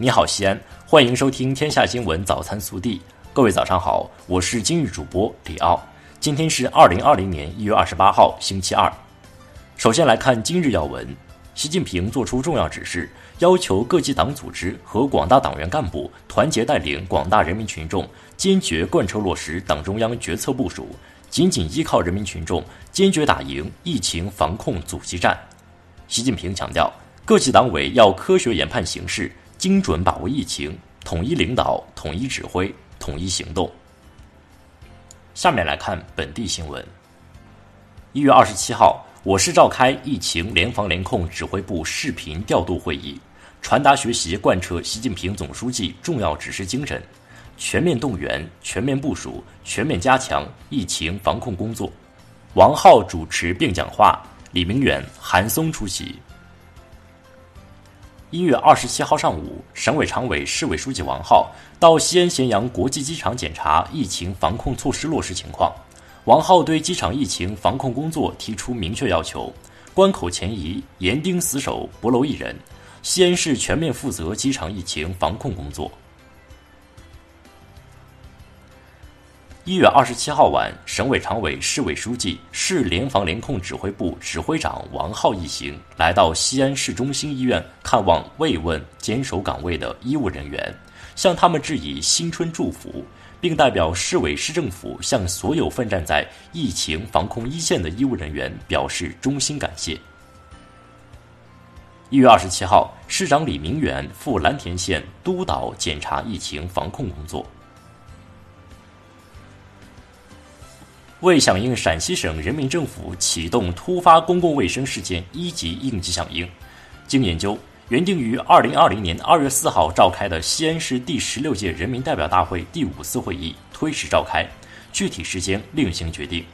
你好，西安，欢迎收听《天下新闻早餐速递》。各位早上好，我是今日主播李奥。今天是二零二零年一月二十八号，星期二。首先来看今日要闻：习近平作出重要指示，要求各级党组织和广大党员干部团结带领广大人民群众，坚决贯彻落实党中央决策部署，紧紧依靠人民群众，坚决打赢疫情防控阻击战。习近平强调，各级党委要科学研判形势，精准把握疫情，统一领导、统一指挥、统一行动。下面来看本地新闻。一月二十七号，我市召开疫情联防联控指挥部视频调度会议，传达学习贯彻习近平总书记重要指示精神，全面动员、全面部署、全面加强疫情防控工作。王浩主持并讲话，李明远、韩松出席。一月二十七号上午，省委常委、市委书记王浩到西安咸阳国际机场检查疫情防控措施落实情况。王浩对机场疫情防控工作提出明确要求：关口前移，严盯死守，不漏一人。西安市全面负责机场疫情防控工作。一月二十七号晚，省委常委、市委书记、市联防联控指挥部指挥长王浩一行来到西安市中心医院看望慰问坚守岗位的医务人员，向他们致以新春祝福，并代表市委市政府向所有奋战在疫情防控一线的医务人员表示衷心感谢。一月二十七号，市长李明远赴蓝田县督导检查疫情防控工作。为响应陕西省人民政府启动突发公共卫生事件一级应急响应，经研究，原定于二零二零年二月四号召开的西安市第十六届人民代表大会第五次会议推迟召开，具体时间另行决定。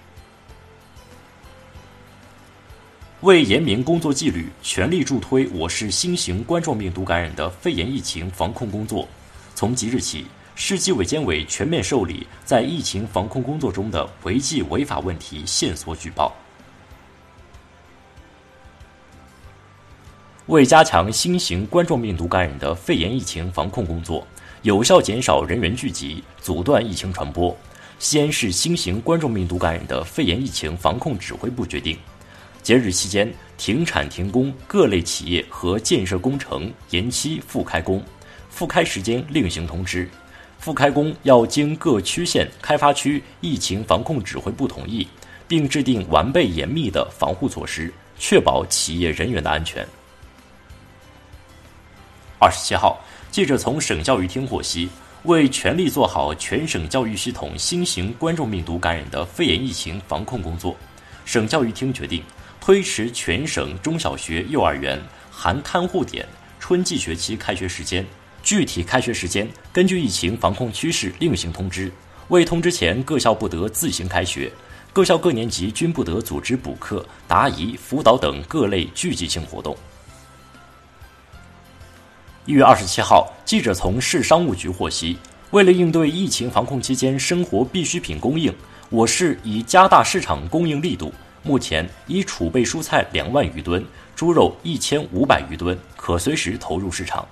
为严明工作纪律，全力助推我市新型冠状病毒感染的肺炎疫情防控工作，从即日起。市纪委监委全面受理在疫情防控工作中的违纪违法问题线索举报。为加强新型冠状病毒感染的肺炎疫情防控工作，有效减少人员聚集，阻断疫情传播，西安市新型冠状病毒感染的肺炎疫情防控指挥部决定，节日期间停产停工各类企业和建设工程延期复开工，复开时间另行通知。复开工要经各区县、开发区疫情防控指挥部同意，并制定完备严密的防护措施，确保企业人员的安全。二十七号，记者从省教育厅获悉，为全力做好全省教育系统新型冠状病毒感染的肺炎疫情防控工作，省教育厅决定推迟全省中小学、幼儿园含看护点春季学期开学时间。具体开学时间根据疫情防控趋势另行通知。未通知前，各校不得自行开学，各校各年级均不得组织补课、答疑、辅导等各类聚集性活动。一月二十七号，记者从市商务局获悉，为了应对疫情防控期间生活必需品供应，我市已加大市场供应力度，目前已储备蔬菜两万余吨、猪肉一千五百余吨，可随时投入市场。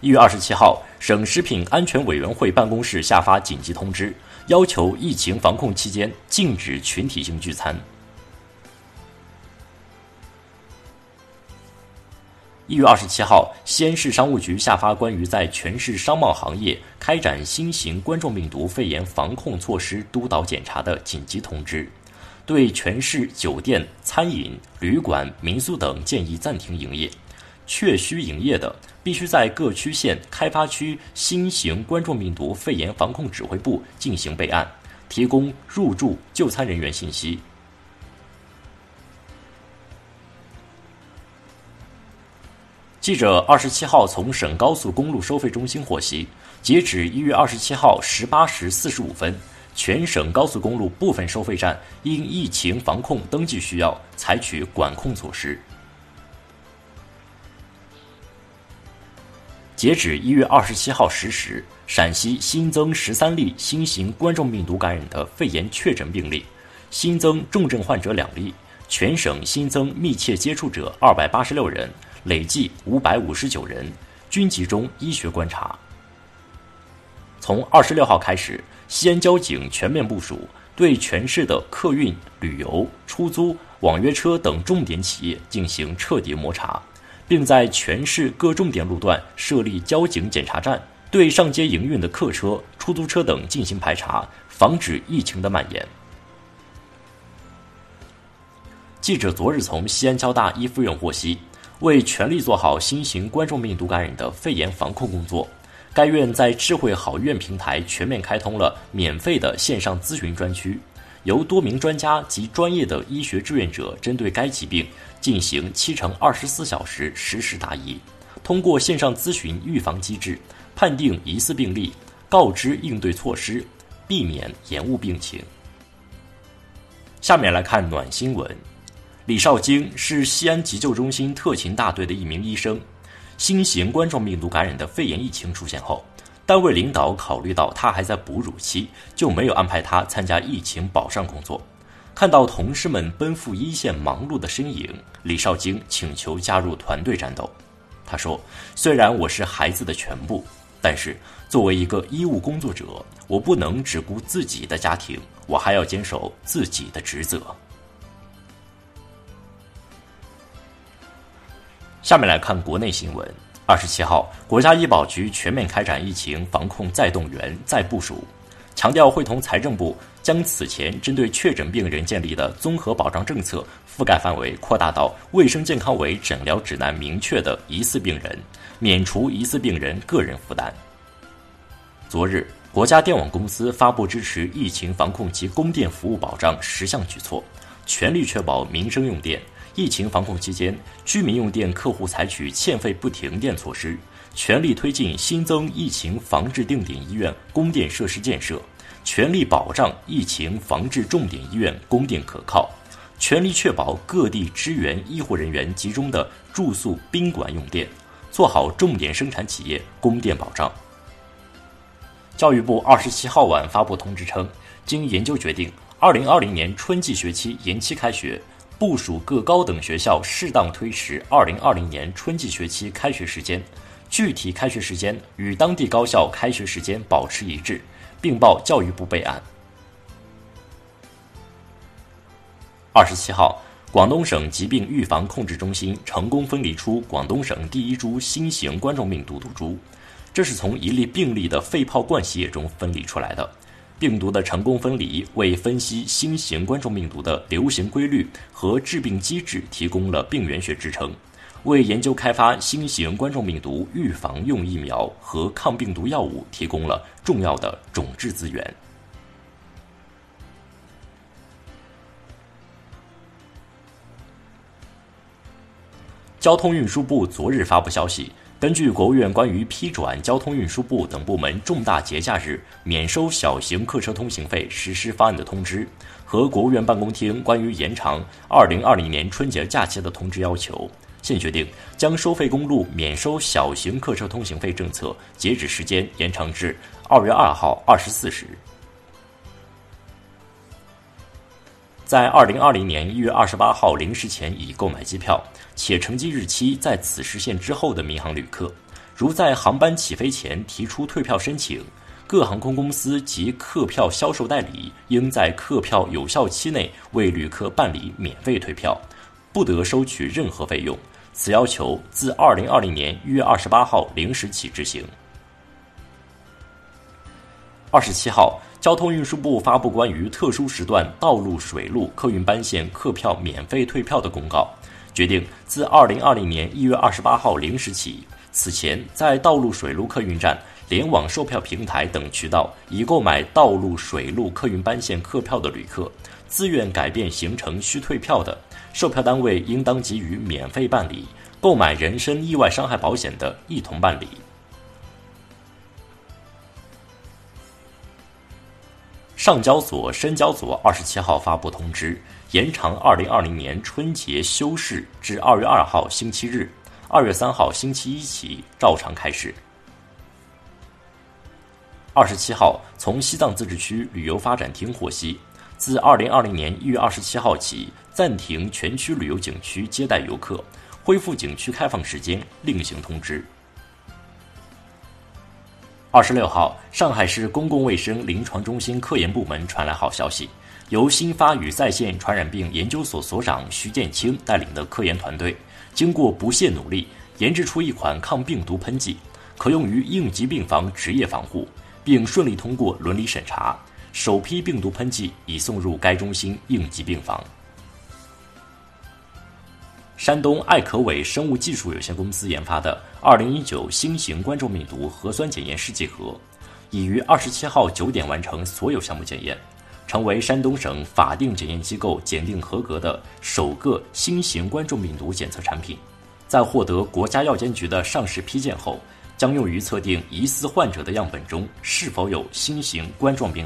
一月二十七号，省食品安全委员会办公室下发紧急通知，要求疫情防控期间禁止群体性聚餐。一月二十七号，西安市商务局下发关于在全市商贸行业开展新型冠状病毒肺炎防控措施督导检查的紧急通知，对全市酒店、餐饮、旅馆、民宿等建议暂停营业。确需营业的，必须在各区县、开发区新型冠状病毒肺炎防控指挥部进行备案，提供入住就餐人员信息。记者二十七号从省高速公路收费中心获悉，截止一月二十七号十八时四十五分，全省高速公路部分收费站因疫情防控登记需要，采取管控措施。截止一月二十七号十时，陕西新增十三例新型冠状病毒感染的肺炎确诊病例，新增重症患者两例，全省新增密切接触者二百八十六人，累计五百五十九人，均集中医学观察。从二十六号开始，西安交警全面部署，对全市的客运、旅游、出租、网约车等重点企业进行彻底摸查，并在全市各重点路段设立交警检查站。对上街营运的客车、出租车等进行排查，防止疫情的蔓延。记者昨日从西安交大一附院获悉，为全力做好新型冠状病毒感染的肺炎防控工作，该院在智慧好院平台全面开通了免费的线上咨询专区，由多名专家及专业的医学志愿者针对该疾病进行七乘二十四小时实时答疑，通过线上咨询预防机制。判定疑似病例，告知应对措施，避免延误病情。下面来看暖新闻：李少京是西安急救中心特勤大队的一名医生。新型冠状病毒感染的肺炎疫情出现后，单位领导考虑到他还在哺乳期，就没有安排他参加疫情保障工作。看到同事们奔赴一线忙碌的身影，李少京请求加入团队战斗。他说：“虽然我是孩子的全部。”但是，作为一个医务工作者，我不能只顾自己的家庭，我还要坚守自己的职责。下面来看国内新闻。二十七号，国家医保局全面开展疫情防控再动员、再部署，强调会同财政部将此前针对确诊病人建立的综合保障政策覆盖范围扩大到卫生健康委诊疗指南明确的疑似病人。免除疑似病人个人负担。昨日，国家电网公司发布支持疫情防控及供电服务保障十项举措，全力确保民生用电。疫情防控期间，居民用电客户采取欠费不停电措施，全力推进新增疫情防治定点医院供电设施建设，全力保障疫情防治重点医院供电可靠，全力确保各地支援医护人员集中的住宿宾馆用电。做好重点生产企业供电保障。教育部二十七号晚发布通知称，经研究决定，二零二零年春季学期延期开学，部署各高等学校适当推迟二零二零年春季学期开学时间，具体开学时间与当地高校开学时间保持一致，并报教育部备案。二十七号。广东省疾病预防控制中心成功分离出广东省第一株新型冠状病毒毒株，这是从一例病例的肺泡灌洗液中分离出来的。病毒的成功分离，为分析新型冠状病毒的流行规律和致病机制提供了病原学支撑，为研究开发新型冠状病毒预防用疫苗和抗病毒药物提供了重要的种质资源。交通运输部昨日发布消息，根据国务院关于批转交通运输部等部门重大节假日免收小型客车通行费实施方案的通知和国务院办公厅关于延长2020年春节假期的通知要求，现决定将收费公路免收小型客车通行费政策截止时间延长至2月2号24时。在2020年1月28号零时前已购买机票。且乘机日期在此时限之后的民航旅客，如在航班起飞前提出退票申请，各航空公司及客票销售代理应在客票有效期内为旅客办理免费退票，不得收取任何费用。此要求自二零二零年一月二十八号零时起执行。二十七号，交通运输部发布关于特殊时段道路、水路客运班线客票免费退票的公告。决定自二零二零年一月二十八号零时起，此前在道路、水路客运站、联网售票平台等渠道已购买道路、水路客运班线客票的旅客，自愿改变行程需退票的，售票单位应当给予免费办理；购买人身意外伤害保险的，一同办理。上交所、深交所二十七号发布通知。延长二零二零年春节休市至二月二号星期日，二月三号星期一起照常开市。二十七号，从西藏自治区旅游发展厅获悉，自2020年1月27号起暂停全区旅游景区接待游客，恢复景区开放时间另行通知。二十六号，上海市公共卫生临床中心科研部门传来好消息，由新发与在线传染病研究所所长徐建清带领的科研团队，经过不懈努力，研制出一款抗病毒喷剂，可用于应急病房职业防护。并顺利通过伦理审查，首批病毒喷剂已送入该中心应急病房。山东艾可伟生物技术有限公司研发的2019新型冠状病毒核酸检验试剂盒，已于27号9点完成所有项目检验，成为山东省法定检验机构检定合格的首个新型冠状病毒检测产品。在获得国家药监局的上市批件后。将用于测定疑似患者的样本中是否有新型冠状病。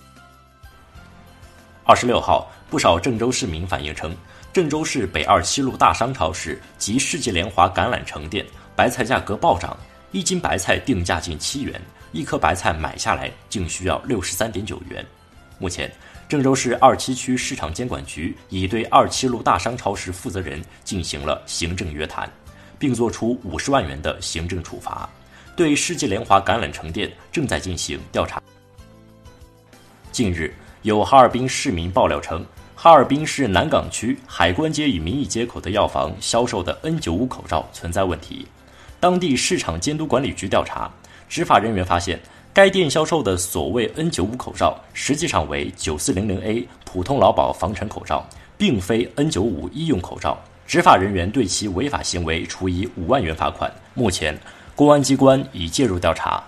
二十六号，不少郑州市民反映称，郑州市北二七路大商超市及世纪联华橄榄城店白菜价格暴涨，一斤白菜定价近七元，一颗白菜买下来竟需要六十三点九元。目前，郑州市二七区市场监管局已对二七路大商超市负责人进行了行政约谈，并作出五十万元的行政处罚。对世纪联华橄榄城店正在进行调查。近日，有哈尔滨市民爆料称，哈尔滨市南岗区海关街与民意街口的药房销售的 N95 口罩存在问题。当地市场监督管理局调查，执法人员发现，该店销售的所谓 N95 口罩实际上为 9400A 普通劳保防尘口罩，并非 N95 医用口罩。执法人员对其违法行为处以五万元罚款。目前。公安机关已介入调查。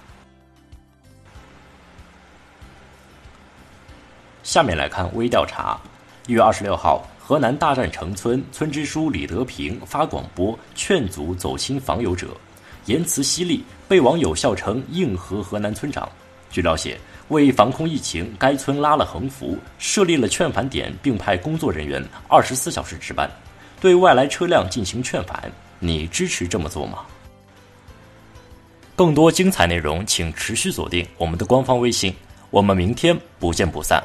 下面来看微调查。一月二十六号，河南大战城村村支书李德平发广播劝阻走亲访友者，言辞犀利，被网友笑称“硬核河南村长”。据了解，为防控疫情，该村拉了横幅，设立了劝返点，并派工作人员二十四小时值班，对外来车辆进行劝返。你支持这么做吗？更多精彩内容，请持续锁定我们的官方微信。我们明天不见不散。